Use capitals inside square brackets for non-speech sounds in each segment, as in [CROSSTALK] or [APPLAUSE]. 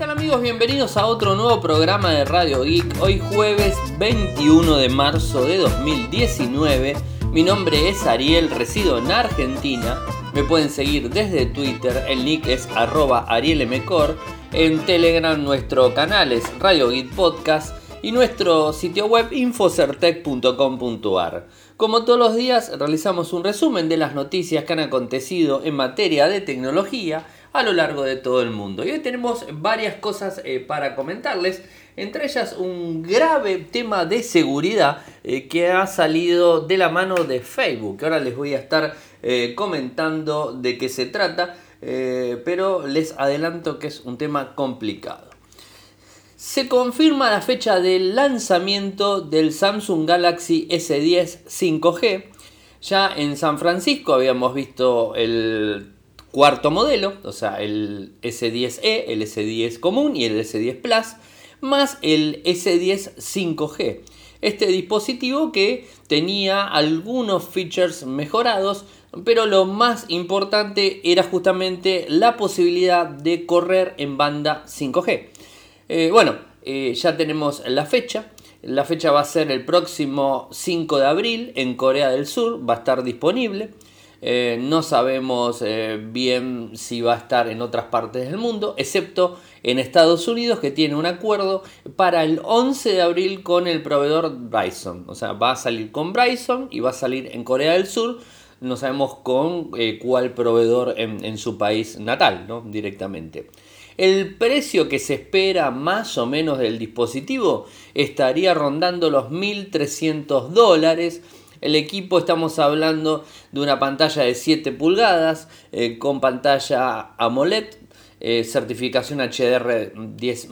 tal amigos? Bienvenidos a otro nuevo programa de Radio Geek. Hoy jueves 21 de marzo de 2019. Mi nombre es Ariel, resido en Argentina. Me pueden seguir desde Twitter, el nick es arroba arielmcor. En Telegram nuestro canal es Radio Geek Podcast y nuestro sitio web infocertec.com.ar. Como todos los días realizamos un resumen de las noticias que han acontecido en materia de tecnología a lo largo de todo el mundo. Y hoy tenemos varias cosas eh, para comentarles, entre ellas un grave tema de seguridad eh, que ha salido de la mano de Facebook, ahora les voy a estar eh, comentando de qué se trata, pero les adelanto que es un tema complicado. Se confirma la fecha del lanzamiento del Samsung Galaxy S10 5G. Ya en San Francisco habíamos visto el cuarto modelo, o sea, el S10e, el S10 común y el S10 Plus, más el S10 5G. Este dispositivo que tenía algunos features mejorados, pero lo más importante era justamente la posibilidad de correr en banda 5G. Eh, bueno, eh, ya tenemos la fecha. La fecha va a ser el próximo 5 de abril en Corea del Sur, va a estar disponible. Eh, no sabemos eh, bien si va a estar en otras partes del mundo, excepto en Estados Unidos que tiene un acuerdo para el 11 de abril con el proveedor Bryson. O sea, va a salir con Bryson y va a salir en Corea del Sur. No sabemos con eh, cuál proveedor en, en, su país natal, ¿no? Directamente. El precio que se espera más o menos del dispositivo estaría rondando los 1.300 dólares el equipo estamos hablando de una pantalla de 7 pulgadas eh, con pantalla AMOLED, eh, certificación HDR 10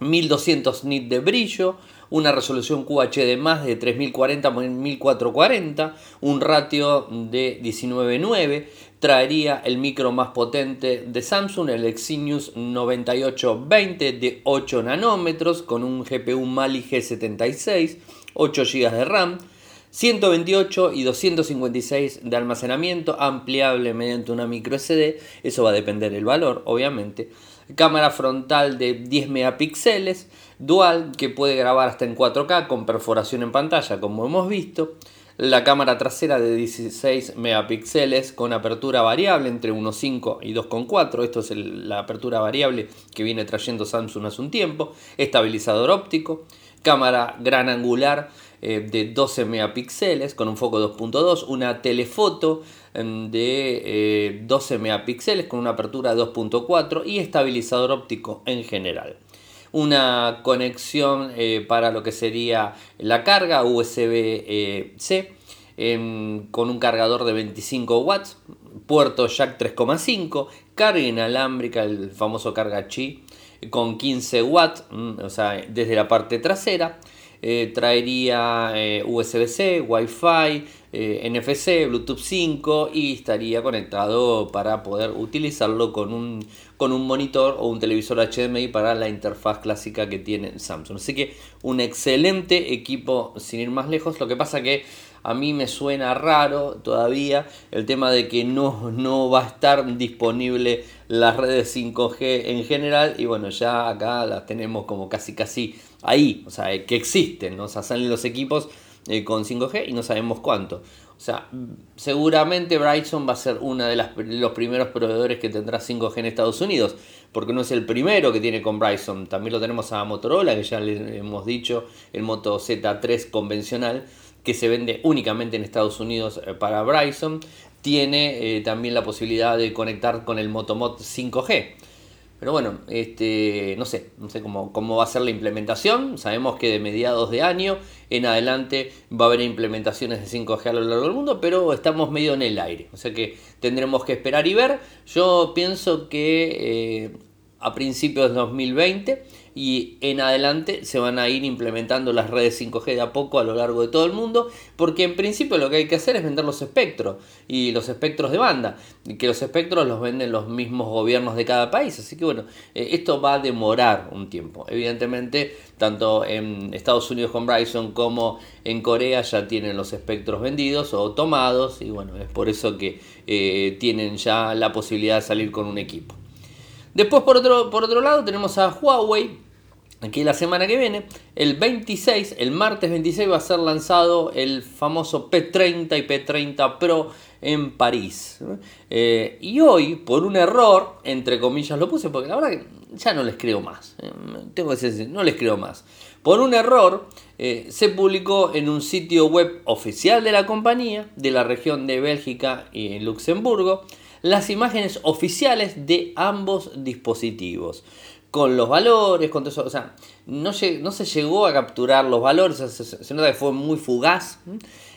1200 nits de brillo, una resolución QHD más de 3040 x 1440, un ratio de 19.9, traería el micro más potente de Samsung, el Exynos 9820 de 8 nanómetros con un GPU Mali G76, 8 GB de RAM, 128 y 256 de almacenamiento ampliable mediante una micro SD, eso va a depender del valor, obviamente. Cámara frontal de 10 megapíxeles, dual que puede grabar hasta en 4K con perforación en pantalla, como hemos visto. La cámara trasera de 16 megapíxeles con apertura variable entre 1.5 y 2.4. Esto es la apertura variable que viene trayendo Samsung hace un tiempo. Estabilizador óptico. Cámara gran angular eh, de 12 megapíxeles con un foco 2.2, una telefoto em, de 12 eh, megapíxeles con una apertura 2.4 y estabilizador óptico en general. Una conexión eh, para lo que sería la carga USB-C em, con un cargador de 25 watts, puerto jack 3.5, carga inalámbrica, el famoso carga Qi con 15 watts, mm, o sea, desde la parte trasera eh, traería eh, USB-C, Wi-Fi, eh, NFC, Bluetooth 5 y estaría conectado para poder utilizarlo con un, con un monitor o un televisor HDMI para la interfaz clásica que tiene Samsung. Así que un excelente equipo sin ir más lejos. Lo que pasa que a mí me suena raro todavía el tema de que no, no va a estar disponible las redes 5G en general y bueno, ya acá las tenemos como casi casi ahí, o sea, que existen, o sea, salen los equipos eh, con 5G y no sabemos cuánto. O sea, seguramente Bryson va a ser uno de los primeros proveedores que tendrá 5G en Estados Unidos, porque no es el primero que tiene con Bryson. También lo tenemos a Motorola, que ya le hemos dicho, el Moto Z3 convencional, que se vende únicamente en Estados Unidos eh, para Bryson. Tiene eh, también la posibilidad de conectar con el Motomod 5G. Pero bueno, este, no sé, no sé cómo, cómo va a ser la implementación. Sabemos que de mediados de año en adelante va a haber implementaciones de 5G a lo largo del mundo, pero estamos medio en el aire. O sea que tendremos que esperar y ver. Yo pienso que eh, a principios de 2020 y en adelante se van a ir implementando las redes 5G de a poco a lo largo de todo el mundo, porque en principio lo que hay que hacer es vender los espectros y los espectros de banda, y que los espectros los venden los mismos gobiernos de cada país, así que bueno, eh, esto va a demorar un tiempo. Evidentemente, tanto en Estados Unidos con Bryson como en Corea ya tienen los espectros vendidos o tomados y bueno, es por eso que eh, tienen ya la posibilidad de salir con un equipo. Después, por otro, por otro lado, tenemos a Huawei, Aquí la semana que viene, el 26, el martes 26 va a ser lanzado el famoso P30 y P30 Pro en París. Eh, y hoy, por un error, entre comillas lo puse, porque la verdad que ya no les creo más. Eh, tengo que decir, no les creo más. Por un error, eh, se publicó en un sitio web oficial de la compañía, de la región de Bélgica y Luxemburgo, las imágenes oficiales de ambos dispositivos con los valores, con todo eso. O sea, no, no se llegó a capturar los valores, se, nota que fue muy fugaz.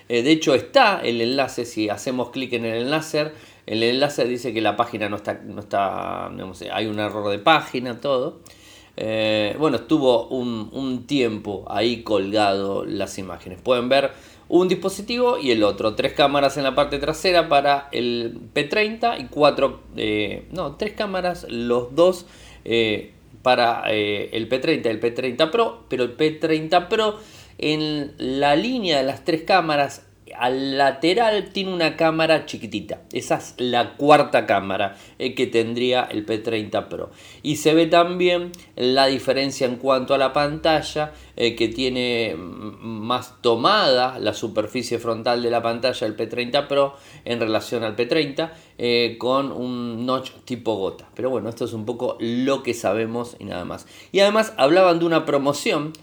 Eh, de hecho, está el enlace, si hacemos clic en el enlace, el enlace dice que la página no está, no está hay un error de página, todo. Eh, bueno, estuvo un, un, tiempo ahí colgado las imágenes. Pueden ver un dispositivo y el otro. Tres cámaras en la parte trasera para el P30 y cuatro, eh, no, tres cámaras, los dos para eh, el P30 y el P30 Pro, pero el P30 Pro en la línea de las tres cámaras al lateral tiene una cámara chiquitita. Esa es la cuarta cámara eh, que tendría el P30 Pro. Y se ve también la diferencia en cuanto a la pantalla, eh, que tiene más tomada la superficie frontal de la pantalla del P30 Pro en relación al P30, eh, con un notch tipo gota. Pero bueno, esto es un poco lo que sabemos y nada más. Y además hablaban de una promoción,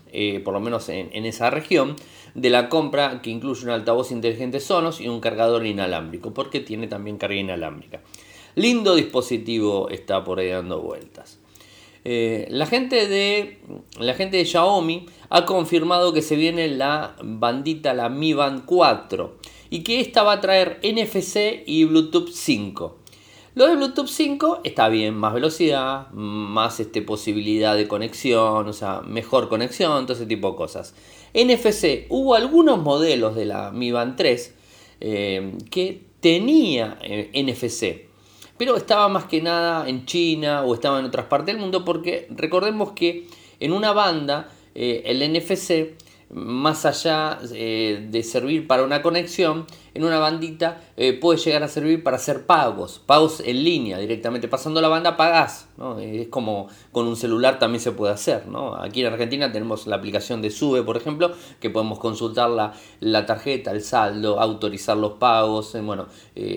por lo menos en, en esa región, de la compra que incluye un altavoz inteligente Sonos y un cargador inalámbrico, porque tiene también carga inalámbrica. Lindo dispositivo está por ahí dando vueltas. Eh, la, gente de, la gente de Xiaomi ha confirmado que se viene la bandita, la Mi Band 4, y que esta va a traer NFC y Bluetooth 5. Lo de Bluetooth 5 está bien, más velocidad, más este, posibilidad de conexión, o sea, mejor conexión, todo ese tipo de cosas. NFC, hubo algunos modelos de la Mi Band 3 eh, que tenía eh, NFC, pero estaba más que nada en China o estaba en otras partes del mundo porque recordemos que en una banda eh, el NFC más allá eh, de servir para una conexión, en una bandita eh, puede llegar a servir para hacer pagos, pagos en línea, directamente. Pasando la banda pagás, es como con un celular también se puede hacer, aquí en Argentina tenemos la aplicación de Sube, por ejemplo, que podemos consultar la, tarjeta, el saldo, autorizar los pagos, eh, bueno,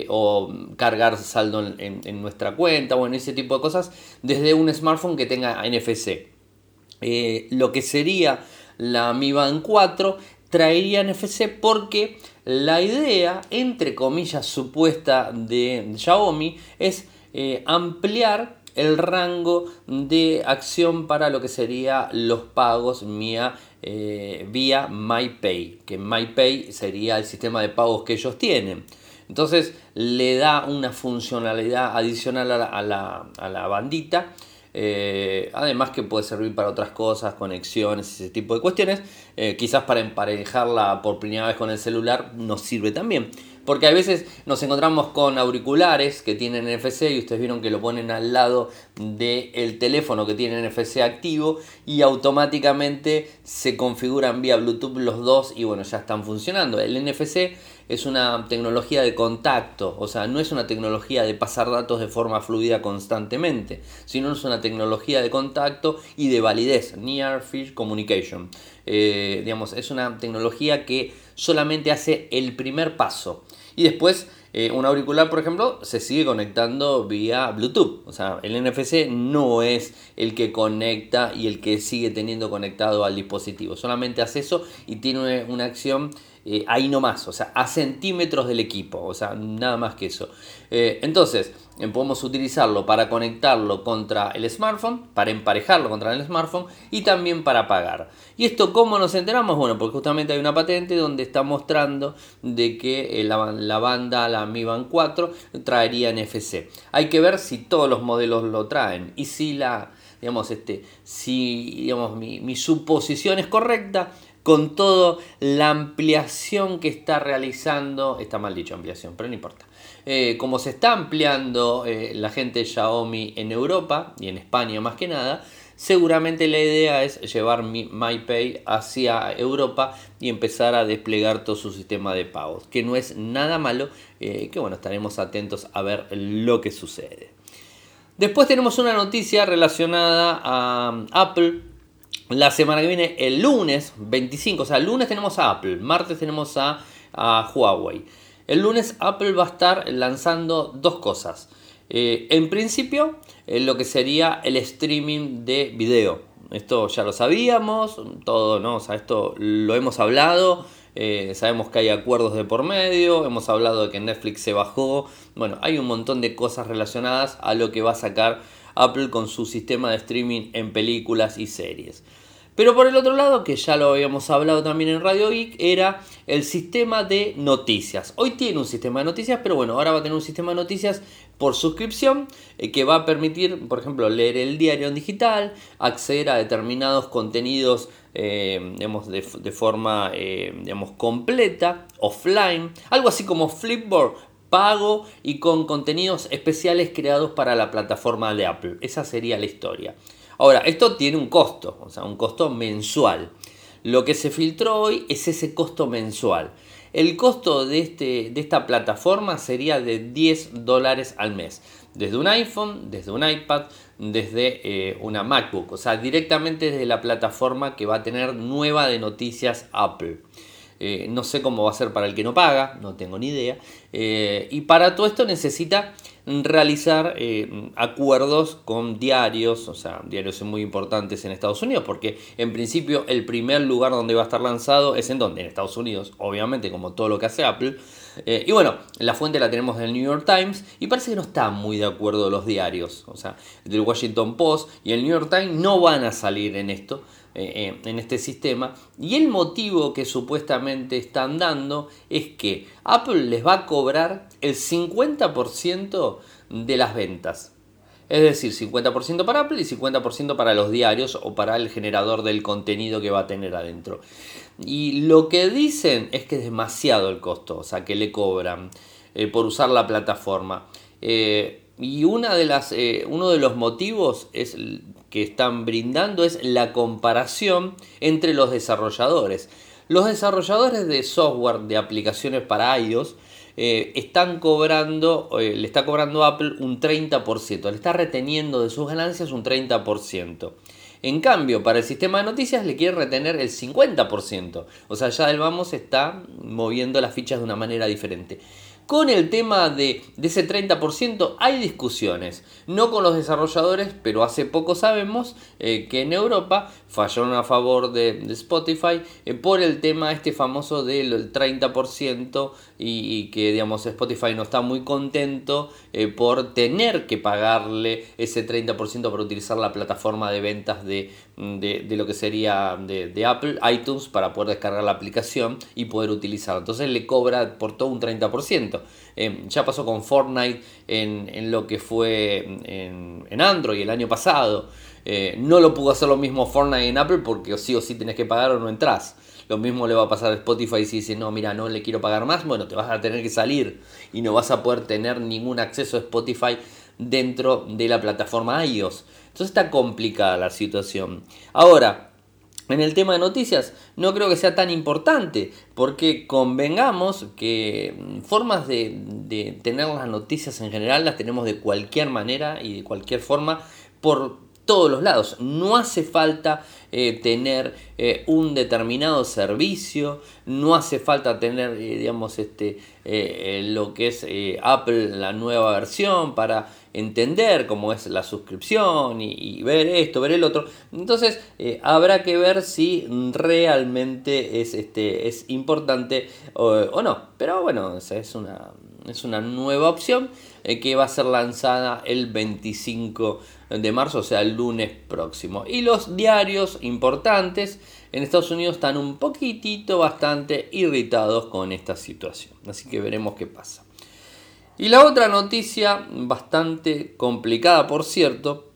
o cargar saldo en, en, nuestra cuenta, bueno, ese tipo de cosas, desde un smartphone que tenga NFC. lo que sería la Mi Band 4 traería NFC porque la idea, entre comillas, supuesta de Xiaomi es eh, ampliar el rango de acción para lo que sería los pagos mía, eh, vía MyPay, que MyPay sería el sistema de pagos que ellos tienen. Entonces le da una funcionalidad adicional a la bandita eh, además que puede servir para otras cosas, conexiones, ese tipo de cuestiones. Eh, quizás para emparejarla por primera vez con el celular nos sirve también. Porque a veces nos encontramos con auriculares que tienen NFC y ustedes vieron que lo ponen al lado del teléfono que tiene NFC activo y automáticamente se configuran vía Bluetooth los dos y bueno, ya están funcionando. El NFC es una tecnología de contacto, o sea, no es una tecnología de pasar datos de forma fluida constantemente, sino es una tecnología de contacto y de validez, Near Field Communication. Eh, digamos, es una tecnología que solamente hace el primer paso y después eh, un auricular, por ejemplo, se sigue conectando vía Bluetooth. O sea, el NFC no es el que conecta y el que sigue teniendo conectado al dispositivo. Solamente hace eso y tiene una acción eh, ahí nomás, o sea, a centímetros del equipo, o sea, nada más que eso. Eh, entonces, eh, podemos utilizarlo para conectarlo contra el smartphone, para emparejarlo contra el smartphone y también para pagar. ¿Y esto cómo nos enteramos? Bueno, porque justamente hay una patente donde está mostrando de que la, banda, la Mi Band 4, traería NFC. Hay que ver si todos los modelos lo traen y si la digamos, este, si digamos, mi, mi, suposición es correcta, con toda la ampliación que está realizando, está mal dicho ampliación, pero no importa, eh, como se está ampliando eh, la gente Xiaomi en Europa y en España más que nada, seguramente la idea es llevar MyPay hacia Europa y empezar a desplegar todo su sistema de pagos, que no es nada malo, eh, que bueno, estaremos atentos a ver lo que sucede. Después tenemos una noticia relacionada a um, Apple. La semana que viene, el lunes 25, o sea, el lunes tenemos a Apple, martes tenemos a, Huawei. El lunes Apple va a estar lanzando dos cosas. Eh, en principio, eh, lo que sería el streaming de video. Esto ya lo sabíamos, todo, ¿no? O sea, esto lo hemos hablado. Eh, sabemos que hay acuerdos de por medio, hemos hablado de que Netflix se bajó, bueno, hay un montón de cosas relacionadas a lo que va a sacar Apple con su sistema de streaming en películas y series. Pero por el otro lado, que ya lo habíamos hablado también en Radio Geek, era el sistema de noticias. Hoy tiene un sistema de noticias, pero bueno, ahora va a tener un sistema de noticias por suscripción eh, que va a permitir, por ejemplo, leer el diario en digital, acceder a determinados contenidos eh, de, forma eh, completa, offline, algo así como Flipboard pago y con contenidos especiales creados para la plataforma de Apple. Esa sería la historia. Ahora, esto tiene un costo, o sea, un costo mensual. Lo que se filtró hoy es ese costo mensual. El costo de, este, de esta plataforma sería de 10 dólares al mes. Desde un iPhone, desde un iPad, desde eh, una MacBook. O sea, directamente desde la plataforma que va a tener nueva de noticias Apple. Eh, no sé cómo va a ser para el que no paga, no tengo ni idea. Eh, y para todo esto necesita realizar eh, acuerdos con diarios, o sea, diarios muy importantes en Estados Unidos, porque en principio el primer lugar donde va a estar lanzado es en donde, en Estados Unidos, obviamente, como todo lo que hace Apple. y bueno, la fuente la tenemos del New York Times y parece que no está muy de acuerdo los diarios, o sea, del Washington Post y el New York Times no van a salir en esto. Eh, eh, en este sistema. Y el motivo que supuestamente están dando es que Apple les va a cobrar el 50% de las ventas. Es decir, 50% para Apple y 50% para los diarios o para el generador del contenido que va a tener adentro. Y lo que dicen es que es demasiado el costo, o sea, que le cobran eh, por usar la plataforma. y una de las, uno de los motivos es que están brindando es la comparación entre los desarrolladores. Los desarrolladores de software de aplicaciones para iOS eh, están cobrando, eh, le está cobrando Apple un 30%, le está reteniendo de sus ganancias un 30%. En cambio, para el sistema de noticias le quiere retener el 50%. O sea, ya el vamos está moviendo las fichas de una manera diferente. Con el tema de, ese 30% hay discusiones, no con los desarrolladores, pero hace poco sabemos eh, que en Europa fallaron a favor de, Spotify eh, por el tema este famoso del 30% y, que digamos Spotify no está muy contento eh, por tener que pagarle ese 30% para utilizar la plataforma de ventas de, de, lo que sería de, Apple, iTunes, para poder descargar la aplicación y poder utilizarla. Entonces le cobra por todo un 30%. Eh, ya pasó con Fortnite en, lo que fue en, en, Android el año pasado. Eh, no lo pudo hacer lo mismo Fortnite en Apple porque sí o sí tenés que pagar o no entras. Lo mismo le va a pasar a Spotify si dice, no, mira, no le quiero pagar más. Bueno, te vas a tener que salir y no vas a poder tener ningún acceso a Spotify dentro de la plataforma iOS. Entonces está complicada la situación. Ahora, en el tema de noticias no creo que sea tan importante, porque convengamos que formas de, tener las noticias en general las tenemos de cualquier manera y de cualquier forma por todos los lados. No hace falta eh, tener eh, un determinado servicio, no hace falta tener, eh, digamos, este, lo que es Apple, la nueva versión para entender cómo es la suscripción y, ver esto, ver el otro. Entonces habrá que ver si realmente es, este, es importante o, no. Pero bueno, es una, es una nueva opción que va a ser lanzada el 25 de marzo, o sea, el lunes próximo. Y los diarios importantes en Estados Unidos están un poquitito bastante irritados con esta situación. Así que veremos qué pasa. Y la otra noticia, bastante complicada por cierto,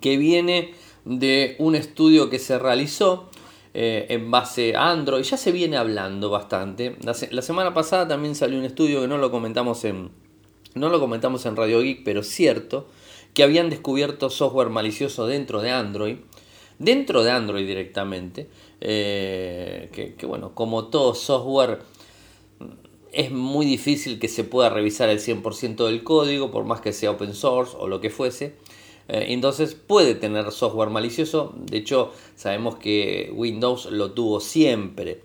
que viene de un estudio que se realizó eh, en base a Android. Ya se viene hablando bastante. La, semana pasada también salió un estudio que no lo comentamos en, no lo comentamos en Radio Geek, pero cierto, que habían descubierto software malicioso dentro de Android, dentro de Android directamente, eh, que, bueno, como todo software es muy difícil que se pueda revisar el 100% del código, por más que sea open source o lo que fuese. Eh, entonces puede tener software malicioso. De hecho, sabemos que Windows lo tuvo siempre.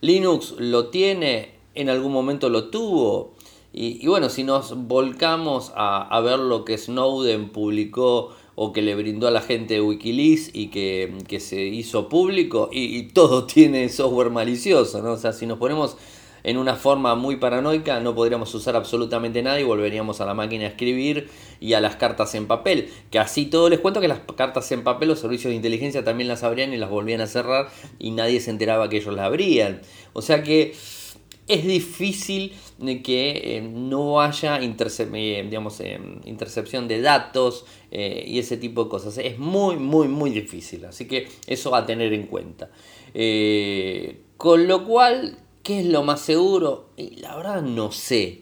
Linux lo tiene, en algún momento lo tuvo. Y, bueno, si nos volcamos a, ver lo que Snowden publicó o que le brindó a la gente de Wikileaks y que, se hizo público, y, y, todo [LAUGHS] tiene software malicioso, ¿no? O sea, si nos ponemos en una forma muy paranoica, no podríamos usar absolutamente nada y volveríamos a la máquina a escribir y a las cartas en papel. Que así todo les cuento que las cartas en papel los servicios de inteligencia también las abrían y las volvían a cerrar y nadie se enteraba que ellos las abrían. O sea que es difícil que eh, no haya eh, digamos, eh, intercepción de datos y ese tipo de cosas. Es muy, muy, muy difícil. Así que eso a tener en cuenta. con lo cual ¿Qué es lo más seguro? Y la verdad no sé.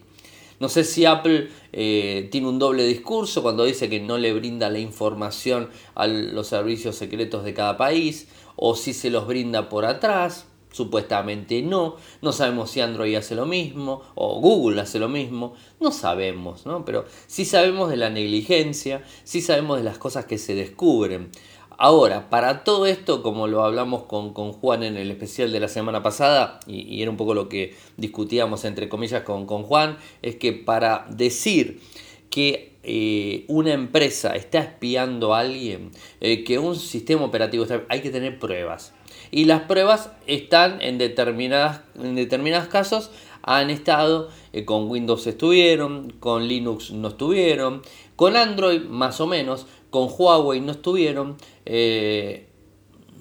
No sé si Apple eh, tiene un doble discurso cuando dice que no le brinda la información a los servicios secretos de cada país o si se los brinda por atrás. Supuestamente no. No sabemos si Android hace lo mismo o Google hace lo mismo. No sabemos, ¿no? Pero sí sabemos de la negligencia, sí sabemos de las cosas que se descubren. Ahora, para todo esto, como lo hablamos con, Juan en el especial de la semana pasada, y, era un poco lo que discutíamos entre comillas con, Juan, es que para decir que eh, una empresa está espiando a alguien, eh, que un sistema operativo está, hay que tener pruebas. Y las pruebas están en determinadas, en determinados casos, han estado, eh, con Windows estuvieron, con Linux no estuvieron, con Android más o menos, con Huawei no estuvieron, eh,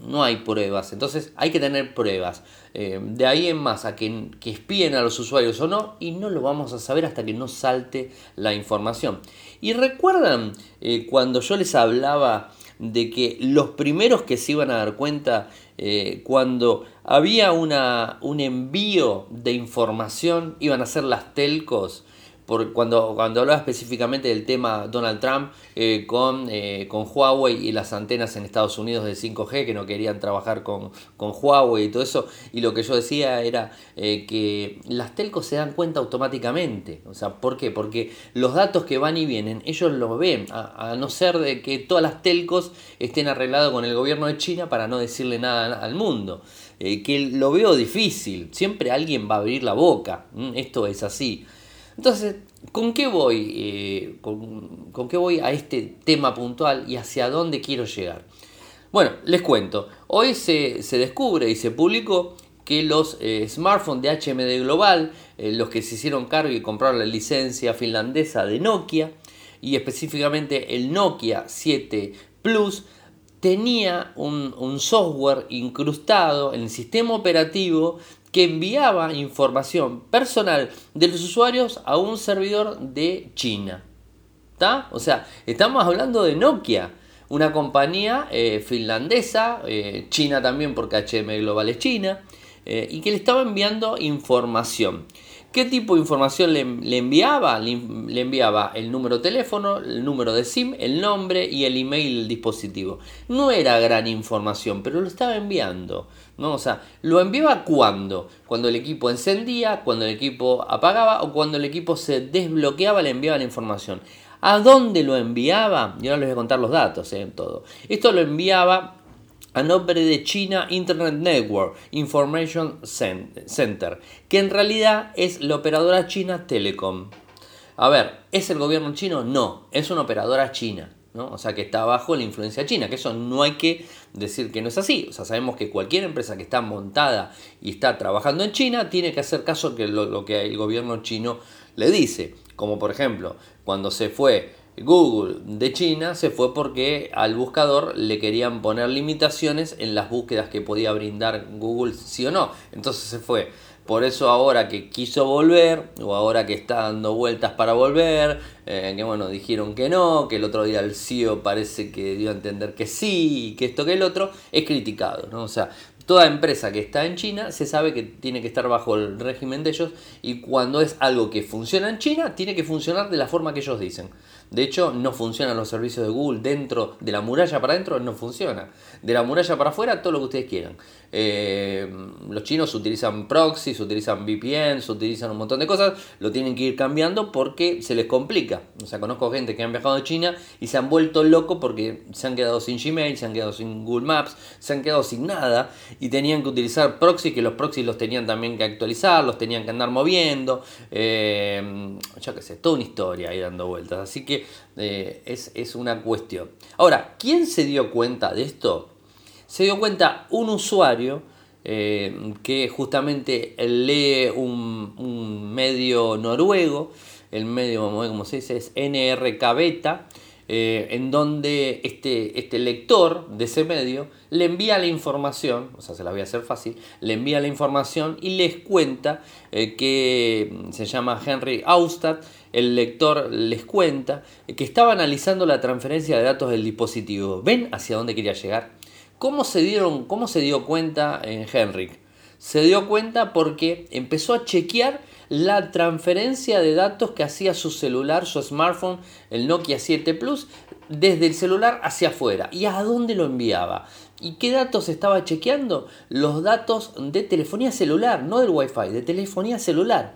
no hay pruebas. Entonces hay que tener pruebas. Eh, de ahí en más a que, que espíen a los usuarios o no, y no lo vamos a saber hasta que no salte la información. Y recuerdan eh, cuando yo les hablaba de que los primeros que se iban a dar cuenta cuando había una, un envío de información iban a ser las telcos por cuando, cuando hablaba específicamente del tema Donald Trump eh, con, eh, con Huawei y las antenas en Estados Unidos de 5G que no querían trabajar con, con Huawei y todo eso, y lo que yo decía era eh, que las telcos se dan cuenta automáticamente. O sea, ¿por qué? Porque los datos que van y vienen, ellos los ven, a, no ser de que todas las telcos estén arreglados con el gobierno de China para no decirle nada al mundo. que lo veo difícil, siempre alguien va a abrir la boca, esto es así. Entonces, ¿con qué voy? Eh, con, qué voy a este tema puntual y hacia dónde quiero llegar? Bueno, les cuento. Hoy se, descubre y se publicó que los eh, smartphones de HMD Global, eh, los que se hicieron cargo y compraron la licencia finlandesa de Nokia, y específicamente el Nokia 7 Plus, tenía un, un software incrustado en el sistema operativo que enviaba información personal de los usuarios a un servidor de China. ¿Está? O sea, estamos hablando de Nokia, una compañía eh, finlandesa, eh, China también porque HM Global es China, eh, y que le estaba enviando información. ¿Qué tipo de información le, enviaba? Le, enviaba el número de teléfono, el número de SIM, el nombre y el email del dispositivo. No era gran información, pero lo estaba enviando. ¿no? O sea, lo enviaba cuando? Cuando el equipo encendía, cuando el equipo apagaba o cuando el equipo se desbloqueaba, le enviaba la información. ¿A dónde lo enviaba? Y ahora les voy a contar los datos en eh, todo. Esto lo enviaba a nombre de China Internet Network Information Center, que en realidad es la operadora china Telecom. A ver, ¿es el gobierno chino? No, es una operadora china. ¿no? O sea que está bajo la influencia china, que eso no hay que decir que no es así. O sea, sabemos que cualquier empresa que está montada y está trabajando en China tiene que hacer caso de lo, lo que el gobierno chino le dice. Como por ejemplo, cuando se fue Google de China se fue porque al buscador le querían poner limitaciones en las búsquedas que podía brindar Google sí o no. Entonces se fue. Por eso ahora que quiso volver, o ahora que está dando vueltas para volver, eh, que bueno, dijeron que no, que el otro día el CEO parece que dio a entender que sí, que esto que el otro, es criticado, ¿no? O sea, Toda empresa que está en China se sabe que tiene que estar bajo el régimen de ellos y cuando es algo que funciona en China, tiene que funcionar de la forma que ellos dicen. De hecho, no funcionan los servicios de Google dentro de la muralla para adentro, no funciona. De la muralla para afuera, todo lo que ustedes quieran. Eh, los chinos utilizan proxies, utilizan VPNs, utilizan un montón de cosas, lo tienen que ir cambiando porque se les complica. O sea, conozco gente que han viajado a China y se han vuelto locos porque se han quedado sin Gmail, se han quedado sin Google Maps, se han quedado sin nada y tenían que utilizar proxies, que los proxies los tenían también que actualizar, los tenían que andar moviendo. Eh, ya que sé, toda una historia ahí dando vueltas. Así que eh, es, es una cuestión. Ahora, ¿quién se dio cuenta de esto? Se dio cuenta un usuario eh, que justamente lee un, medio noruego, el medio, como se dice, es NRK Beta, eh, en donde este, este lector de ese medio le envía la información, o sea, se la voy a hacer fácil, le envía la información y les cuenta eh, que se llama Henry Austad, el lector les cuenta que estaba analizando la transferencia de datos del dispositivo. ¿Ven hacia dónde quería llegar? ¿Cómo se, dieron, ¿Cómo se dio cuenta en Henrik? Se dio cuenta porque empezó a chequear la transferencia de datos que hacía su celular, su smartphone, el Nokia 7 Plus, desde el celular hacia afuera. ¿Y a dónde lo enviaba? ¿Y qué datos estaba chequeando? Los datos de telefonía celular, no del Wi-Fi, de telefonía celular.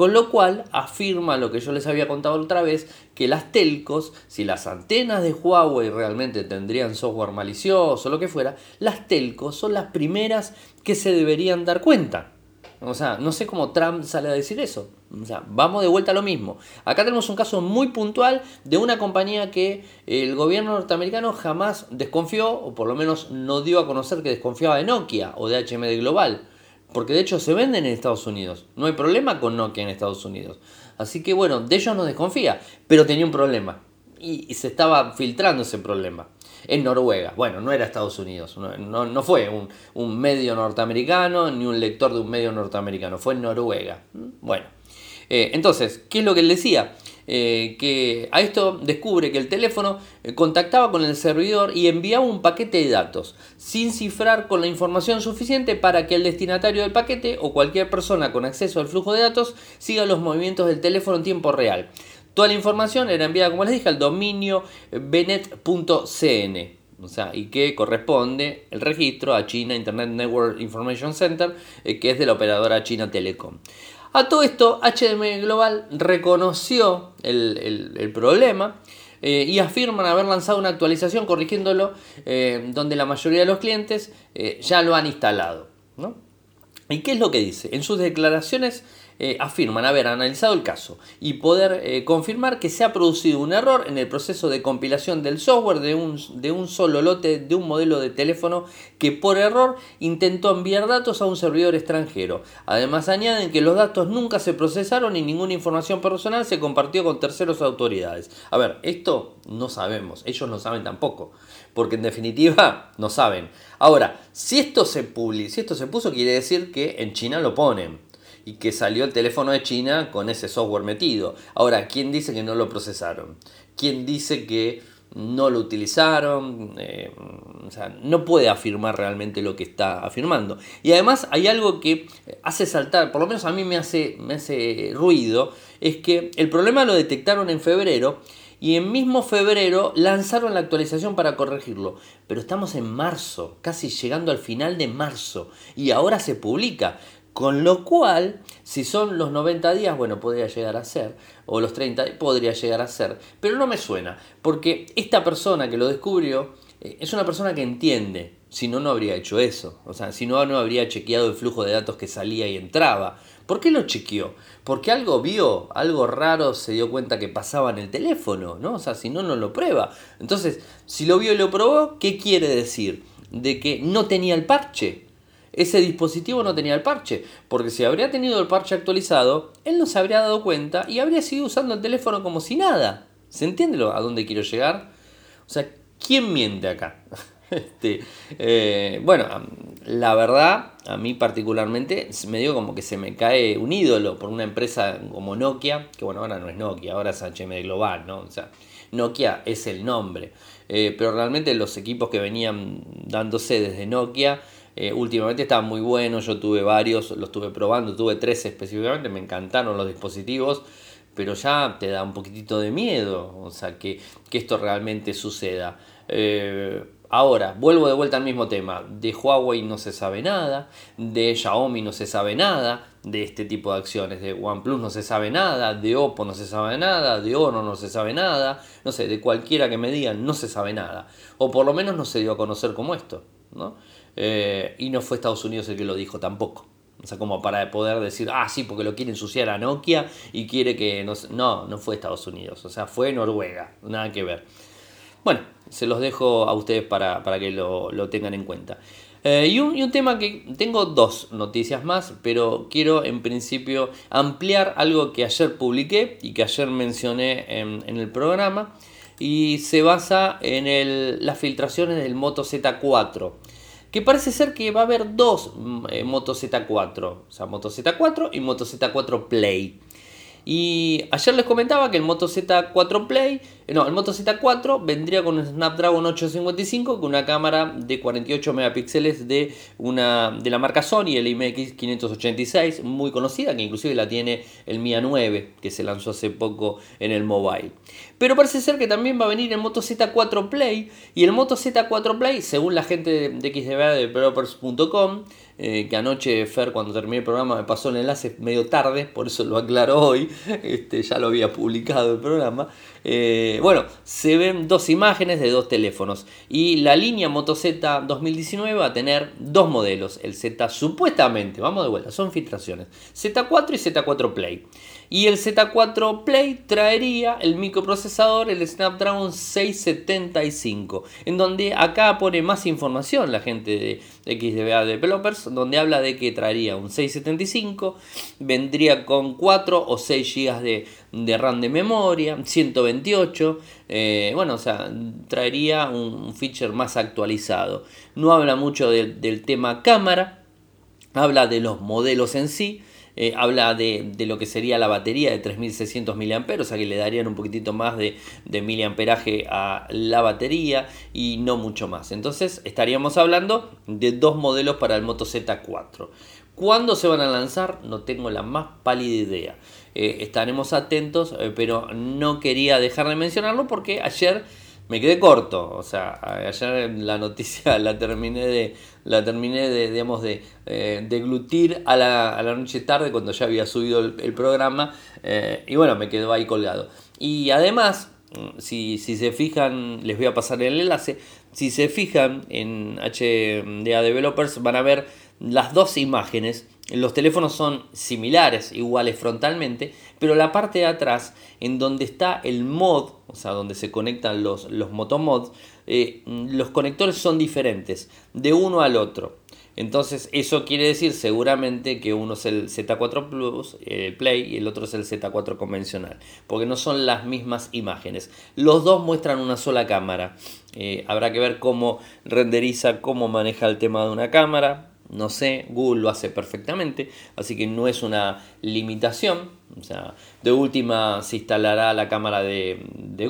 Con lo cual afirma lo que yo les había contado otra vez, que las telcos, si las antenas de Huawei realmente tendrían software malicioso o lo que fuera, las telcos son las primeras que se deberían dar cuenta. O sea, no sé cómo Trump sale a decir eso. O sea, vamos de vuelta a lo mismo. Acá tenemos un caso muy puntual de una compañía que el gobierno norteamericano jamás desconfió, o por lo menos no dio a conocer que desconfiaba de Nokia o de HMD Global. Porque de hecho se venden en Estados Unidos. No hay problema con Nokia en Estados Unidos. Así que bueno, de ellos no desconfía. Pero tenía un problema. Y, se estaba filtrando ese problema. En Noruega. Bueno, no era Estados Unidos. No, fue un, medio norteamericano ni un lector de un medio norteamericano. Fue en Noruega. Bueno. Eh, entonces, ¿qué es lo que él decía? Eh, que a esto descubre que el teléfono eh, contactaba con el servidor y enviaba un paquete de datos, sin cifrar con la información suficiente para que el destinatario del paquete o cualquier persona con acceso al flujo de datos siga los movimientos del teléfono en tiempo real. Toda la información era enviada, como les dije, al dominio benet.cn. O sea, y que corresponde el registro a China Internet Network Information Center, que es de la operadora China Telecom. A todo esto, HDM Global reconoció el, problema eh, y afirman haber lanzado una actualización corrigiéndolo eh, donde la mayoría de los clientes eh, ya lo han instalado. ¿Y qué es lo que dice? En sus declaraciones eh, afirman haber analizado el caso y poder eh, confirmar que se ha producido un error en el proceso de compilación del software de un, de un solo lote de un modelo de teléfono que por error intentó enviar datos a un servidor extranjero. Además añaden que los datos nunca se procesaron y ninguna información personal se compartió con terceros autoridades. A ver, esto no sabemos, ellos no saben tampoco, porque en definitiva no saben. Ahora, si esto se, si esto se puso, quiere decir que en China lo ponen y que salió el teléfono de China con ese software metido. Ahora, ¿quién dice que no lo procesaron? ¿Quién dice que no lo utilizaron? Eh, o sea, no puede afirmar realmente lo que está afirmando. Y además hay algo que hace saltar, por lo menos a mí me hace, me hace ruido, es que el problema lo detectaron en febrero y en mismo febrero lanzaron la actualización para corregirlo. Pero estamos en marzo, casi llegando al final de marzo, y ahora se publica. Con lo cual, si son los 90 días, bueno, podría llegar a ser, o los 30, podría llegar a ser, pero no me suena, porque esta persona que lo descubrió eh, es una persona que entiende, si no, no habría hecho eso, o sea, si no, no habría chequeado el flujo de datos que salía y entraba. ¿Por qué lo chequeó? Porque algo vio, algo raro se dio cuenta que pasaba en el teléfono, ¿no? O sea, si no, no lo prueba. Entonces, si lo vio y lo probó, ¿qué quiere decir? De que no tenía el parche, ese dispositivo no tenía el parche, porque si habría tenido el parche actualizado, él no se habría dado cuenta y habría seguido usando el teléfono como si nada. ¿Se entiende a dónde quiero llegar? O sea, ¿quién miente acá? [LAUGHS] este, eh, bueno, la verdad, a mí particularmente, me dio como que se me cae un ídolo por una empresa como Nokia, que bueno, ahora no es Nokia, ahora es HM Global, ¿no? O sea, Nokia es el nombre, eh, pero realmente los equipos que venían dándose desde Nokia, eh, últimamente estaban muy buenos, yo tuve varios, los estuve probando, tuve tres específicamente, me encantaron los dispositivos, pero ya te da un poquitito de miedo, o sea, que, esto realmente suceda. Eh, ahora, vuelvo de vuelta al mismo tema. De Huawei no se sabe nada, de Xiaomi no se sabe nada de este tipo de acciones. De OnePlus no se sabe nada, de Oppo no se sabe nada, de Honor no se sabe nada, no sé, de cualquiera que me digan no se sabe nada. O por lo menos no se dio a conocer como esto. ¿no? Eh, y no fue Estados Unidos el que lo dijo tampoco. O sea, como para poder decir, ah, sí, porque lo quiere ensuciar a Nokia y quiere que... No, no, no fue Estados Unidos, o sea, fue Noruega, nada que ver. Bueno, se los dejo a ustedes para, que lo, tengan en cuenta. Eh, y, un, tema que tengo dos noticias más, pero quiero en principio ampliar algo que ayer publiqué y que ayer mencioné en, el programa y se basa en las filtraciones del Moto Z4 que parece ser que va a haber dos mm, eh, Moto Z4, o sea, Moto Z4 y Moto Z4 Play. Y ayer les comentaba que el Moto Z4 Play no, el Moto Z4 vendría con un Snapdragon 855 con una cámara de 48 megapíxeles de, una, de la marca Sony, el IMX586, muy conocida, que inclusive la tiene el Mi A9, que se lanzó hace poco en el mobile. Pero parece ser que también va a venir el Moto Z4 Play, y el Moto Z4 Play, según la gente de, XDBA de developers.com, eh, que anoche Fer cuando terminé el programa me pasó el enlace medio tarde, por eso lo aclaro hoy, [LAUGHS] este, ya lo había publicado el programa. Eh, bueno, se ven dos imágenes de dos teléfonos y la línea Moto Z 2019 va a tener dos modelos, el Z supuestamente, vamos de vuelta, son filtraciones, Z4 y Z4 Play. Y el Z4 Play traería el microprocesador, el Snapdragon 675, en donde acá pone más información la gente de XDBA Developers, donde habla de que traería un 675, vendría con 4 o 6 GB de, de RAM de memoria, 128, eh, bueno, o sea, traería un feature más actualizado. No habla mucho del tema cámara, habla de los modelos en sí, eh, habla de, lo que sería la batería de 3600 mAh, o sea que le darían un poquitito más de, de miliamperaje a la batería y no mucho más. Entonces estaríamos hablando de dos modelos para el Moto Z4. ¿Cuándo se van a lanzar? No tengo la más pálida idea. Eh, estaremos atentos, eh, pero no quería dejar de mencionarlo porque ayer me quedé corto. O sea, ayer la noticia [LAUGHS] la terminé de, la terminé de, digamos, de, eh, glutir a la, a la, noche tarde cuando ya había subido el, programa. Eh, y bueno, me quedó ahí colgado. Y además, si, si, se fijan, les voy a pasar el enlace. Si se fijan en HDA Developers, van a ver las dos imágenes los teléfonos son similares, iguales frontalmente, pero la parte de atrás, en donde está el mod, o sea, donde se conectan los, los motomods, eh, los conectores son diferentes de uno al otro. Entonces, eso quiere decir seguramente que uno es el Z4 Plus, Play, y el otro es el Z4 convencional, porque no son las mismas imágenes. Los dos muestran una sola cámara. Eh, habrá que ver cómo renderiza, cómo maneja el tema de una cámara no sé, Google lo hace perfectamente, así que no es una limitación. O sea, de última se instalará la cámara de,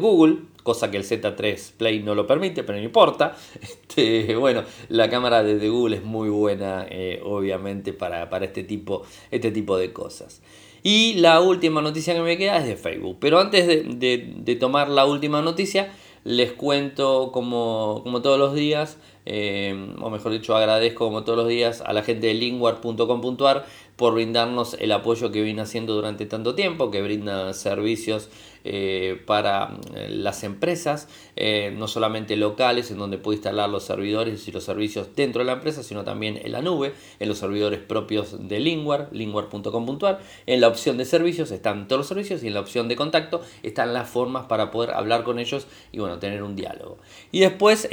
Google, cosa que el Z3 Play no lo permite, pero no importa. [LAUGHS] Este, bueno, la cámara de, Google es muy buena, eh, obviamente, para, este, tipo, este tipo de cosas. Y la última noticia que me queda es de Facebook. Pero antes de, tomar la última noticia, les cuento como, como todos los días eh, o mejor dicho, agradezco como todos los días a la gente de lingwar.com.ar por brindarnos el apoyo que viene haciendo durante tanto tiempo, que brinda servicios eh, para eh, las empresas, eh, no solamente locales, en donde puede instalar los servidores y los servicios dentro de la empresa, sino también en la nube, en los servidores propios de Lingwar, lingwar.com.ar. En la opción de servicios están todos los servicios y en la opción de contacto están las formas para poder hablar con ellos y bueno, tener un diálogo. Y después,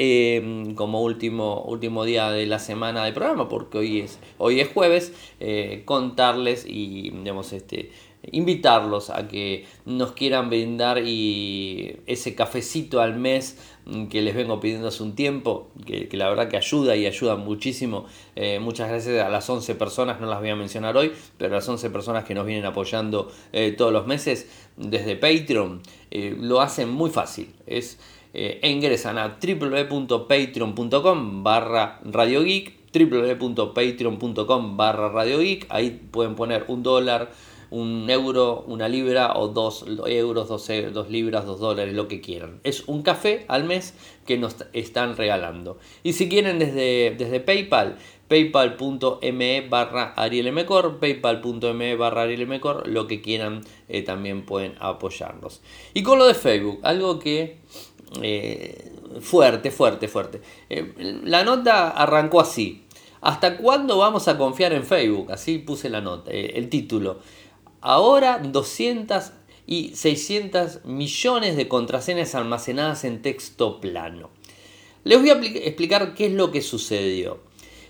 como último, último día de la semana de programa, porque hoy es, hoy es jueves, contarles y digamos, este, invitarlos a que nos quieran brindar y ese cafecito al mes que les vengo pidiendo hace un tiempo, que, la verdad que ayuda y ayuda muchísimo. Eh, muchas gracias a las 11 personas, no las voy a mencionar hoy, pero las 11 personas que nos vienen apoyando eh, todos los meses desde Patreon, eh, lo hacen muy fácil. Es ingresan a www.patreon.com barra Radio www.patreon.com barra Radio Ahí pueden poner un dólar, un euro, una libra o dos euros, dos, dos libras, dos dólares, lo que quieran. Es un café al mes que nos están regalando. Y si quieren desde, desde PayPal, paypal.me barra arielmcor, paypal.me barra arielmcor, lo que quieran eh, también pueden apoyarnos. Y con lo de Facebook, algo que eh, fuerte, fuerte, fuerte. Eh, la nota arrancó así. ¿Hasta cuándo vamos a confiar en Facebook? Así puse la nota, el título. Ahora 200 y 600 millones de contraseñas almacenadas en texto plano. Les voy a explicar qué es lo que sucedió.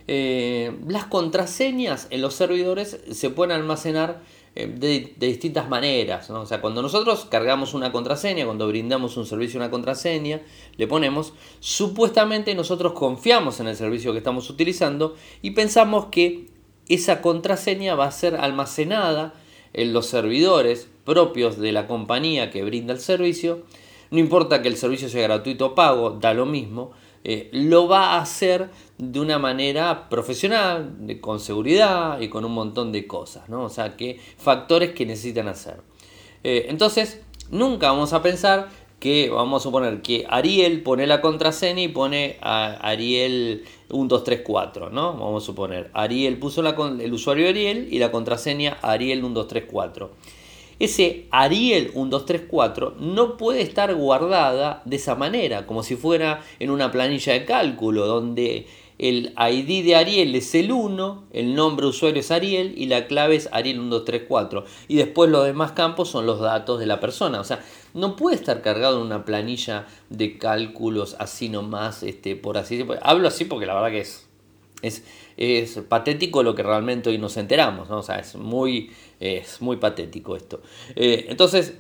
Eh, las contraseñas en los servidores se pueden almacenar eh, de, distintas maneras. O sea, cuando nosotros cargamos una contraseña, cuando brindamos un servicio una contraseña, le ponemos, supuestamente nosotros confiamos en el servicio que estamos utilizando y pensamos que esa contraseña va a ser almacenada en los servidores propios de la compañía que brinda el servicio. No importa que el servicio sea gratuito o pago, da lo mismo eh, lo va a hacer de una manera profesional, con seguridad y con un montón de cosas, ¿no? O sea, que factores que necesitan hacer. Eh, entonces, nunca vamos a pensar que, vamos a suponer que Ariel pone la contraseña y pone a Ariel 1234, ¿no? Vamos a suponer, Ariel puso el usuario Ariel y la contraseña Ariel 1234 ese Ariel 1234 no puede estar guardada de esa manera, como si fuera en una planilla de cálculo, donde el ID de Ariel es el 1, el nombre de usuario es Ariel y la clave es Ariel 1234. Y después los demás campos son los datos de la persona. O sea, no puede estar cargado en una planilla de cálculos así nomás, este, por así decirlo. Hablo así porque la verdad que es, es, es patético lo que realmente hoy nos enteramos. ¿no? O sea, es muy es muy patético esto. Eh, entonces,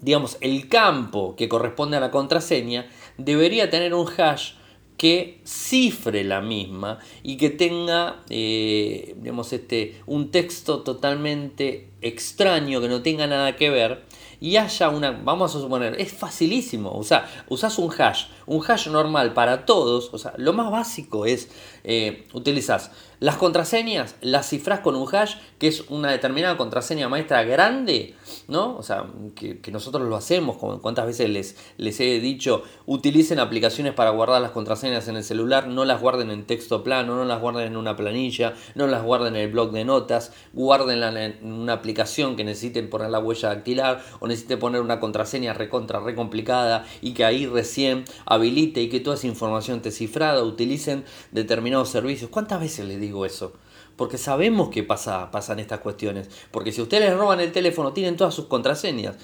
digamos, el campo que corresponde a la contraseña debería tener un hash que cifre la misma y que tenga eh, este, un texto totalmente extraño que no tenga nada que ver y haya una, vamos a suponer, es facilísimo, o sea, usas un hash, un hash normal para todos, o sea, lo más básico es, eh, utilizas las contraseñas, las cifras con un hash, que es una determinada contraseña maestra grande, ¿no? O sea, que, nosotros lo hacemos, como cuántas veces les, he dicho, utilicen aplicaciones para guardar las contraseñas en el celular, no las guarden en texto plano, no las guarden en una planilla, no las guarden en el blog de notas, guárdenla en una aplicación que necesiten poner la huella dactilar o necesiten poner una contraseña recontra, re complicada y que ahí recién habilite y que toda esa información esté cifrada, utilicen determinados servicios. ¿Cuántas veces les digo? Eso. Porque sabemos que pasa, pasan estas cuestiones. Porque si ustedes roban el teléfono, tienen todas sus contraseñas.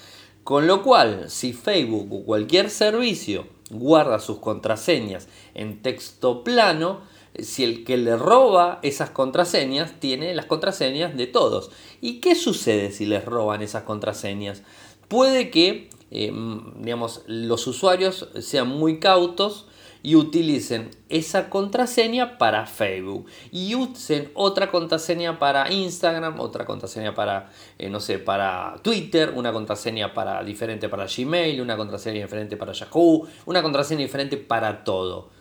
Con lo cual, si Facebook o cualquier servicio guarda sus contraseñas en texto plano, si el que le roba esas contraseñas tiene las contraseñas de todos. ¿Y qué sucede si les roban esas contraseñas? Puede que eh, digamos, los usuarios sean muy cautos y utilicen esa contraseña para Facebook y usen otra contraseña para Instagram, otra contraseña para, eh, no sé, para Twitter, una contraseña para, diferente para Gmail, una contraseña diferente para Yahoo, una contraseña diferente para todo.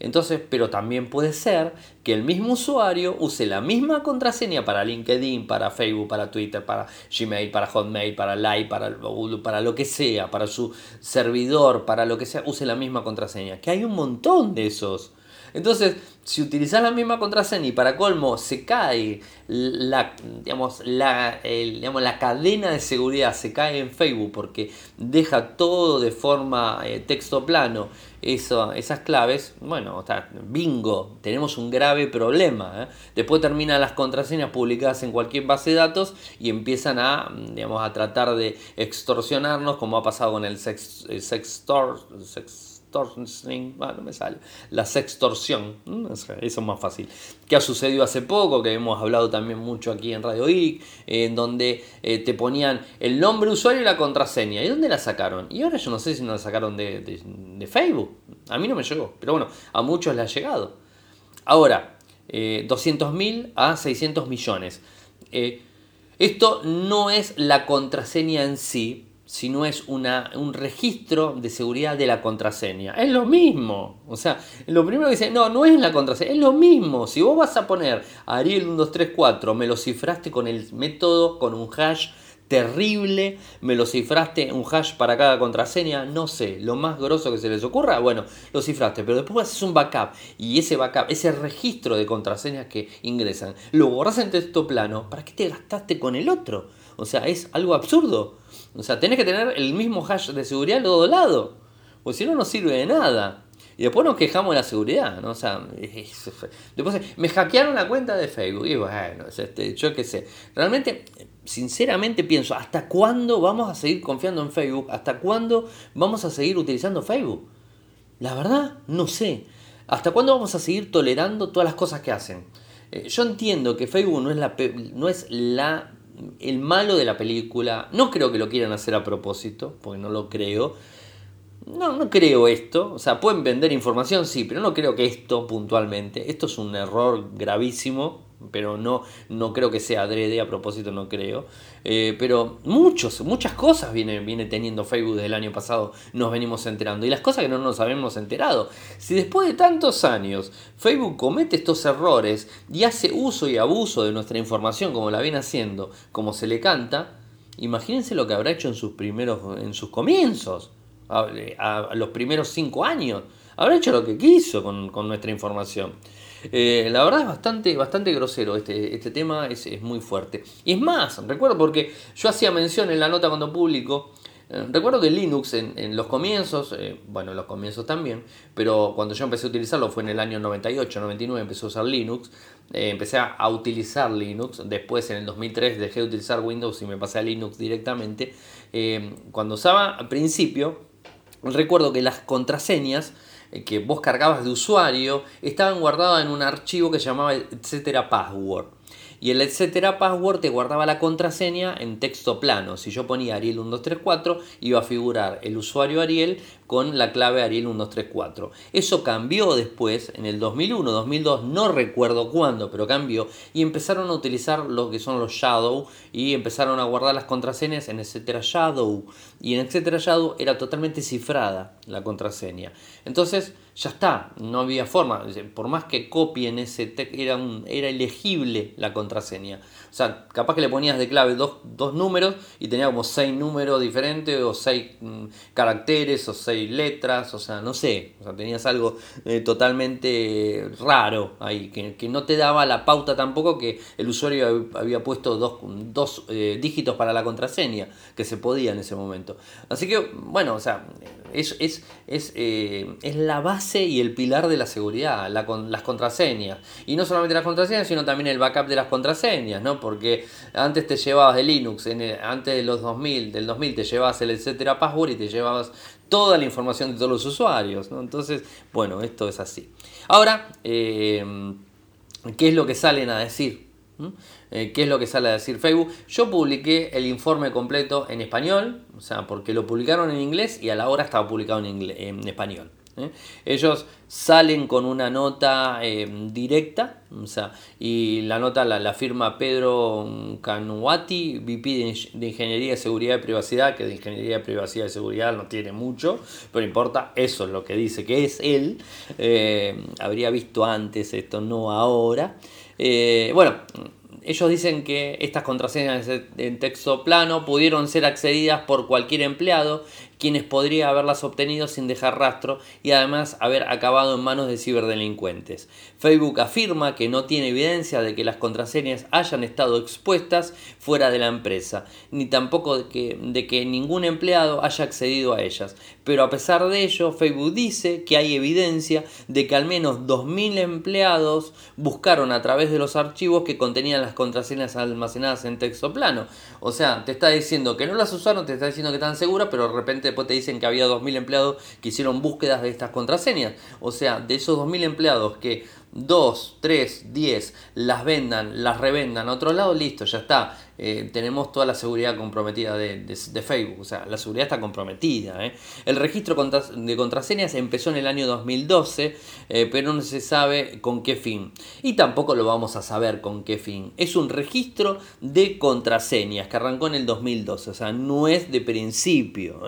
Entonces, pero también puede ser que el mismo usuario use la misma contraseña para LinkedIn, para Facebook, para Twitter, para Gmail, para Hotmail, para Live, para, para lo que sea, para su servidor, para lo que sea, use la misma contraseña. Que hay un montón de esos. Entonces, si utilizas la misma contraseña y para colmo se cae la, digamos, la, digamos, la cadena de seguridad, se cae en Facebook porque deja todo de forma eh, texto plano, eso, esas claves, bueno, está bingo, tenemos un grave problema. ¿eh? Después terminan las contraseñas publicadas en cualquier base de datos y empiezan a, digamos, a tratar de extorsionarnos como ha pasado con el sex no me la sextorsión, eso es más fácil, que ha sucedido hace poco, que hemos hablado también mucho aquí en Radio IC, en donde eh, te ponían el nombre usuario y la contraseña, ¿y dónde la sacaron? Y ahora yo no sé si no la sacaron de, Facebook, a mí no me llegó, pero bueno, a muchos le ha llegado. Ahora, eh, 200.000 a 600 millones. Eh, esto no es la contraseña en sí, si no es una, un registro de seguridad de la contraseña? Es lo mismo. O sea, lo primero que dice, no, no es la contraseña, es lo mismo. Si vos vas a poner Ariel 1234, me lo cifraste con el método, con un hash terrible, me lo cifraste un hash para cada contraseña, no sé, lo más grosso que se les ocurra, bueno, lo cifraste, pero después haces un backup y ese backup, ese registro de contraseñas que ingresan, lo borras en texto plano, ¿para qué te gastaste con el otro? O sea, es algo absurdo. O sea, tenés que tener el mismo hash de seguridad al todo lado. Porque si no, no sirve de nada. Y después nos quejamos de la seguridad, ¿no? O sea, después me hackearon la cuenta de Facebook. Y bueno, este, yo qué sé. Realmente, sinceramente pienso, ¿hasta cuándo vamos a seguir confiando en Facebook? ¿Hasta cuándo vamos a seguir utilizando Facebook? La verdad, no sé. ¿Hasta cuándo vamos a seguir tolerando todas las cosas que hacen? Eh, yo entiendo que Facebook no es la, no es la el malo de la película. No creo que lo quieran hacer a propósito, porque no lo creo. No, no creo esto. O sea, pueden vender información, sí, pero no creo que esto puntualmente. Esto es un error gravísimo pero no, no creo que sea adrede, a propósito no creo. Eh, pero muchos, muchas cosas viene, viene teniendo Facebook desde el año pasado, nos venimos enterando. Y las cosas que no nos habíamos enterado. Si después de tantos años Facebook comete estos errores y hace uso y abuso de nuestra información como la viene haciendo, como se le canta, imagínense lo que habrá hecho en sus primeros, en sus comienzos, a, los primeros cinco años. Habrá hecho lo que quiso con, con nuestra información. Eh, la verdad es bastante, bastante grosero este, este tema, es, muy fuerte. Y es más, recuerdo porque yo hacía mención en la nota cuando publico, eh, recuerdo que Linux en, los comienzos, eh, bueno, en los comienzos también, pero cuando yo empecé a utilizarlo fue en el año 98, 99 empecé a usar Linux, empecé a, utilizar Linux, después en el 2003 dejé de utilizar Windows y me pasé a Linux directamente. cuando usaba al principio, recuerdo que las contraseñas, que vos cargabas de usuario estaban guardadas en un archivo que se llamaba etcétera password y el etcétera password te guardaba la contraseña en texto plano. Si yo ponía Ariel 1234, iba a figurar el usuario Ariel con la clave Ariel 1234. Eso cambió después, en el 2001, 2002, no recuerdo cuándo, pero cambió, y empezaron a utilizar lo que son los Shadow, y empezaron a guardar las contraseñas en etcétera Shadow, y en etcétera Shadow era totalmente cifrada la contraseña. Entonces, ya está, no había forma, por más que copien ese era, era elegible la contraseña. O sea, capaz que le ponías de clave dos, números y tenía como seis números diferentes, o seis mm, caracteres, o seis letras, o sea, no sé, o sea, tenías algo eh, totalmente raro ahí, que, no te daba la pauta tampoco que el usuario había puesto dos, dos eh, dígitos para la contraseña, que se podía en ese momento. Así que, bueno, o sea, es, es, es, eh, es la base y el pilar de la seguridad, la, las contraseñas. Y no solamente las contraseñas, sino también el backup de las contraseñas, ¿no? Porque antes te llevabas de Linux, antes de los 2000, del 2000 te llevabas el etcétera password y te llevabas toda la información de todos los usuarios, ¿no? Entonces, bueno, esto es así. Ahora, eh, ¿qué es lo que salen a decir? ¿Mm? Eh, ¿Qué es lo que sale a decir Facebook? Yo publiqué el informe completo en español, o sea, porque lo publicaron en inglés y a la hora estaba publicado en español. ¿Eh? Ellos salen con una nota eh, directa, o sea, y la nota la, firma Pedro Canuati, VP de, Ingeniería de Seguridad y Privacidad, que de Ingeniería de Privacidad y Seguridad no tiene mucho, pero importa, eso es lo que dice que es él. habría visto antes esto, no ahora. Eh, bueno, ellos dicen que estas contraseñas en texto plano pudieron ser accedidas por cualquier empleado quienes podría haberlas obtenido sin dejar rastro y además haber acabado en manos de ciberdelincuentes. Facebook afirma que no tiene evidencia de que las contraseñas hayan estado expuestas fuera de la empresa, ni tampoco de que, de que ningún empleado haya accedido a ellas. Pero a pesar de ello, Facebook dice que hay evidencia de que al menos 2.000 empleados buscaron a través de los archivos que contenían las contraseñas almacenadas en texto plano. O sea, te está diciendo que no las usaron, te está diciendo que están seguras, pero de repente después te dicen que había 2.000 empleados que hicieron búsquedas de estas contraseñas. O sea, de esos 2.000 empleados que 2, 3, 10 las vendan, las revendan a otro lado, listo, ya está. Eh, tenemos toda la seguridad comprometida de, Facebook. O sea, la seguridad está comprometida. ¿eh? El registro de contraseñas empezó en el año 2012, eh, pero no se sabe con qué fin. Y tampoco lo vamos a saber con qué fin. Es un registro de contraseñas que arrancó en el 2012. O sea, no es de principio.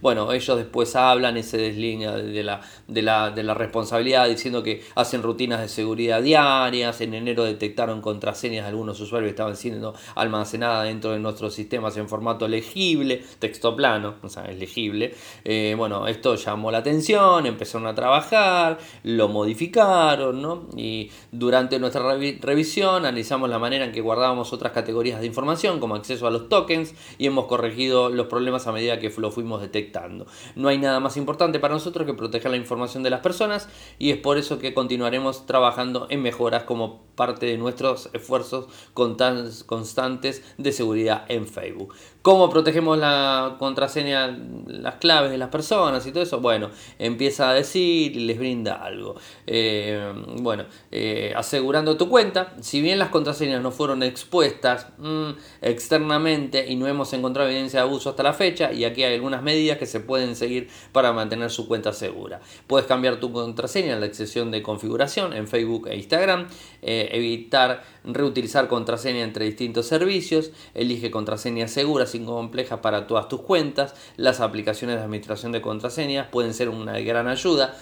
Bueno, ellos después hablan y se deslinean de la, de, la, de la responsabilidad diciendo que hacen rutinas de seguridad diarias. En enero detectaron contraseñas de algunos usuarios que estaban siendo almacenadas dentro de nuestros sistemas en formato legible, texto plano, o sea, es legible. Eh, bueno, esto llamó la atención, empezaron a trabajar, lo modificaron, ¿no? Y durante nuestra revisión analizamos la manera en que guardábamos otras categorías de información, como acceso a los tokens, y hemos corregido los problemas a medida que lo fuimos detectando. No hay nada más importante para nosotros que proteger la información de las personas, y es por eso que continuaremos trabajando en mejoras como parte de nuestros esfuerzos constantes de seguridad en Facebook. ¿Cómo protegemos la contraseña, las claves de las personas y todo eso? Bueno, empieza a decir y les brinda algo. Eh, bueno, eh, asegurando tu cuenta, si bien las contraseñas no fueron expuestas mm, externamente y no hemos encontrado evidencia de abuso hasta la fecha, y aquí hay algunas medidas que se pueden seguir para mantener su cuenta segura. Puedes cambiar tu contraseña en la sección de configuración en Facebook e Instagram, eh, evitar reutilizar contraseña entre distintos servicios, elige contraseñas seguras y complejas para todas tus cuentas, las aplicaciones de administración de contraseñas pueden ser una gran ayuda,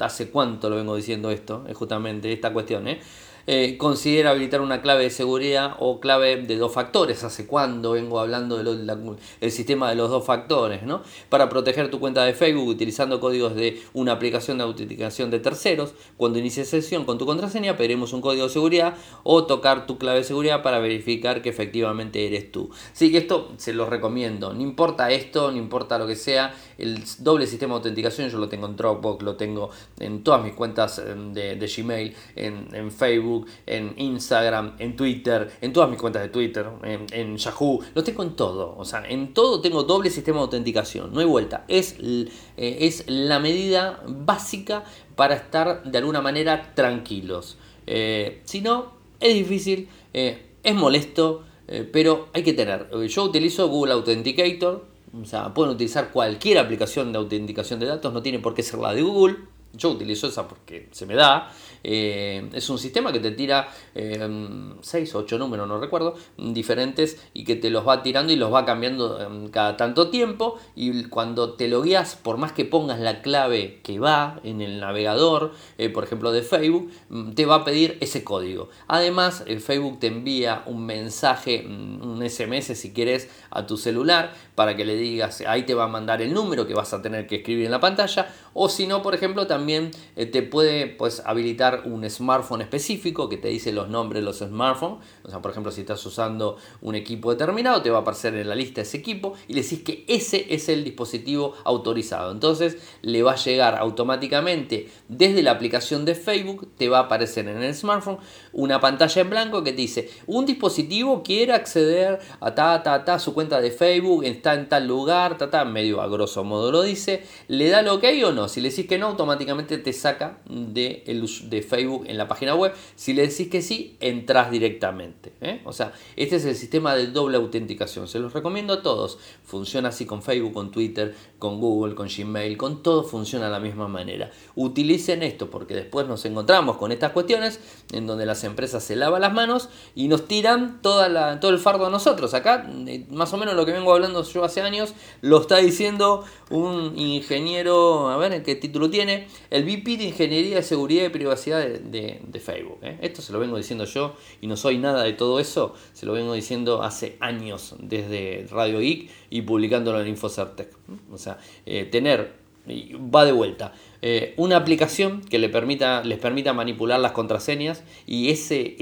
hace cuánto lo vengo diciendo esto, es justamente esta cuestión, ¿eh? Eh, considera habilitar una clave de seguridad o clave de dos factores. ¿Hace cuándo vengo hablando del sistema de los dos factores? ¿no? Para proteger tu cuenta de Facebook utilizando códigos de una aplicación de autenticación de terceros. Cuando inicies sesión con tu contraseña, pediremos un código de seguridad o tocar tu clave de seguridad para verificar que efectivamente eres tú. Así que esto se lo recomiendo. No importa esto, no importa lo que sea, el doble sistema de autenticación yo lo tengo en Dropbox, lo tengo en todas mis cuentas eh, de, Gmail, en Facebook en Instagram, en Twitter, en todas mis cuentas de Twitter, en, Yahoo, lo tengo en todo. O sea, en todo tengo doble sistema de autenticación, no hay vuelta. Es, eh, es la medida básica para estar de alguna manera tranquilos. Eh, si no, es difícil, eh, es molesto, pero hay que tener. Yo utilizo Google Authenticator, o sea, pueden utilizar cualquier aplicación de autenticación de datos, no tiene por qué ser la de Google. Yo utilizo esa porque se me da. Eh, es un sistema que te tira 6 o 8 números, no recuerdo, diferentes y que te los va tirando y los va cambiando em, cada tanto tiempo. Y cuando te lo guías, por más que pongas la clave que va en el navegador, eh, por ejemplo de Facebook, mm, te va a pedir ese código. Además, el Facebook te envía un mensaje, mm, un SMS si quieres, a tu celular para que le digas, ahí te va a mandar el número que vas a tener que escribir en la pantalla. O si no, por ejemplo, también eh, te puede pues, habilitar un smartphone específico que te dice los nombres de los smartphones. O sea, por ejemplo, si estás usando un equipo determinado, te va a aparecer en la lista ese equipo y le decís que ese es el dispositivo autorizado. Entonces le va a llegar automáticamente desde la aplicación de Facebook, te va a aparecer en el smartphone una pantalla en blanco que te dice un dispositivo quiere acceder a ta, ta, ta, su cuenta de Facebook, está en tal lugar, ta, medio a grosso modo lo dice, le da el ok o no. Si le decís que no, automáticamente te saca de, Facebook en la página web. Si le decís que sí, entras directamente. ¿eh? O sea, este es el sistema de doble autenticación. Se los recomiendo a todos. Funciona así con Facebook, con Twitter, con Google, con Gmail, con todo funciona de la misma manera. Utilicen esto porque después nos encontramos con estas cuestiones en donde las empresas se lavan las manos y nos tiran todo el fardo a nosotros. Acá, eh, más o menos lo que vengo hablando yo hace años, lo está diciendo un ingeniero, a ver qué título tiene, el VP de Ingeniería de Seguridad y Privacidad de, Facebook. ¿eh? Esto se lo vengo diciendo yo y no soy nada de todo eso, se lo vengo diciendo hace años desde Radio Geek y publicándolo en Infocertec. O sea, eh, tener, va de vuelta, eh, una aplicación que les permita manipular las contraseñas y ese,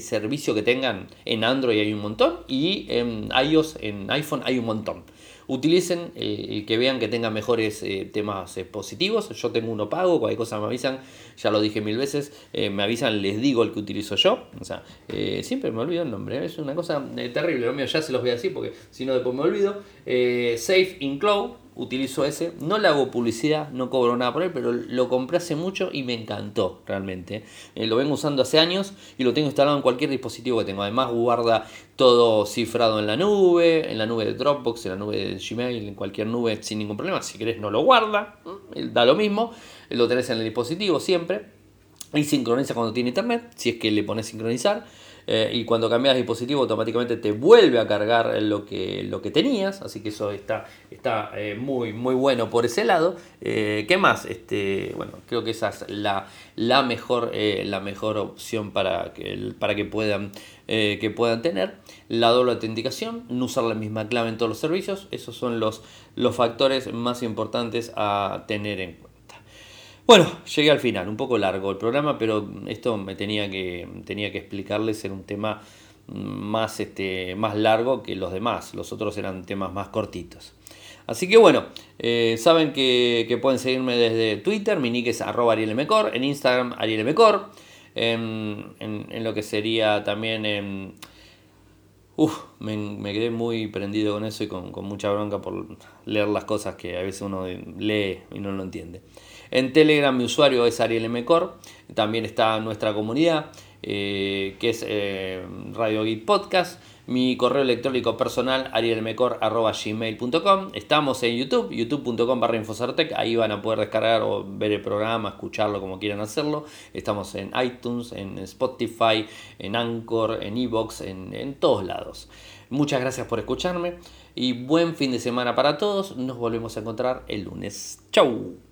servicio que tengan en Android hay un montón y en iOS, en iPhone hay un montón utilicen eh, que vean que tengan mejores eh, temas eh, positivos. Yo tengo uno pago, cualquier cosa me avisan, ya lo dije mil veces, me avisan, les digo el que utilizo yo. O sea, siempre me olvido el nombre, es una cosa terrible, ya se los voy a decir porque si no después me olvido. Safe in Cloud utilizo ese. No le hago publicidad, no cobro nada por él, pero lo compré hace mucho y me encantó realmente. Eh, lo vengo usando hace años y lo tengo instalado en cualquier dispositivo que tengo. Además guarda todo cifrado en la nube, en la nube de Dropbox, en la nube de Gmail, en cualquier nube sin ningún problema. Si querés no lo guarda, da lo mismo. Lo tenés en el dispositivo siempre. Y sincroniza cuando tiene internet, si es que le pones sincronizar. Eh, y cuando cambias dispositivo automáticamente te vuelve a cargar lo que, lo que tenías, así que eso está, está eh, muy, muy bueno por ese lado. Eh, ¿Qué más? Este, bueno, creo que esa es la, la, mejor, la mejor opción para que, para que, puedan, que puedan tener. La doble autenticación, no usar la misma clave en todos los servicios, esos son los, los factores más importantes a tener en cuenta. Bueno, llegué al final, un poco largo el programa, pero esto me tenía que, tenía que explicarles, era un tema más, este, más largo que los demás, los otros eran temas más cortitos. Así que bueno, eh, saben que, pueden seguirme desde Twitter, mi nick es arroba arielmcor, en Instagram arielmcor, en, en, lo que sería también en... Uf, me, quedé muy prendido con eso y con, con mucha bronca por leer las cosas que a veces uno lee y no lo entiende. En Telegram mi usuario es Ariel Mcor. También está nuestra comunidad, eh, que es eh, Radio Geek Podcast. Mi correo electrónico personal, arielmecor.gmail.com. Estamos en YouTube, youtube.com barra. Ahí van a poder descargar o ver el programa, escucharlo como quieran hacerlo. Estamos en iTunes, en Spotify, en Anchor, en Evox, en, en todos lados. Muchas gracias por escucharme y buen fin de semana para todos. Nos volvemos a encontrar el lunes. Chau.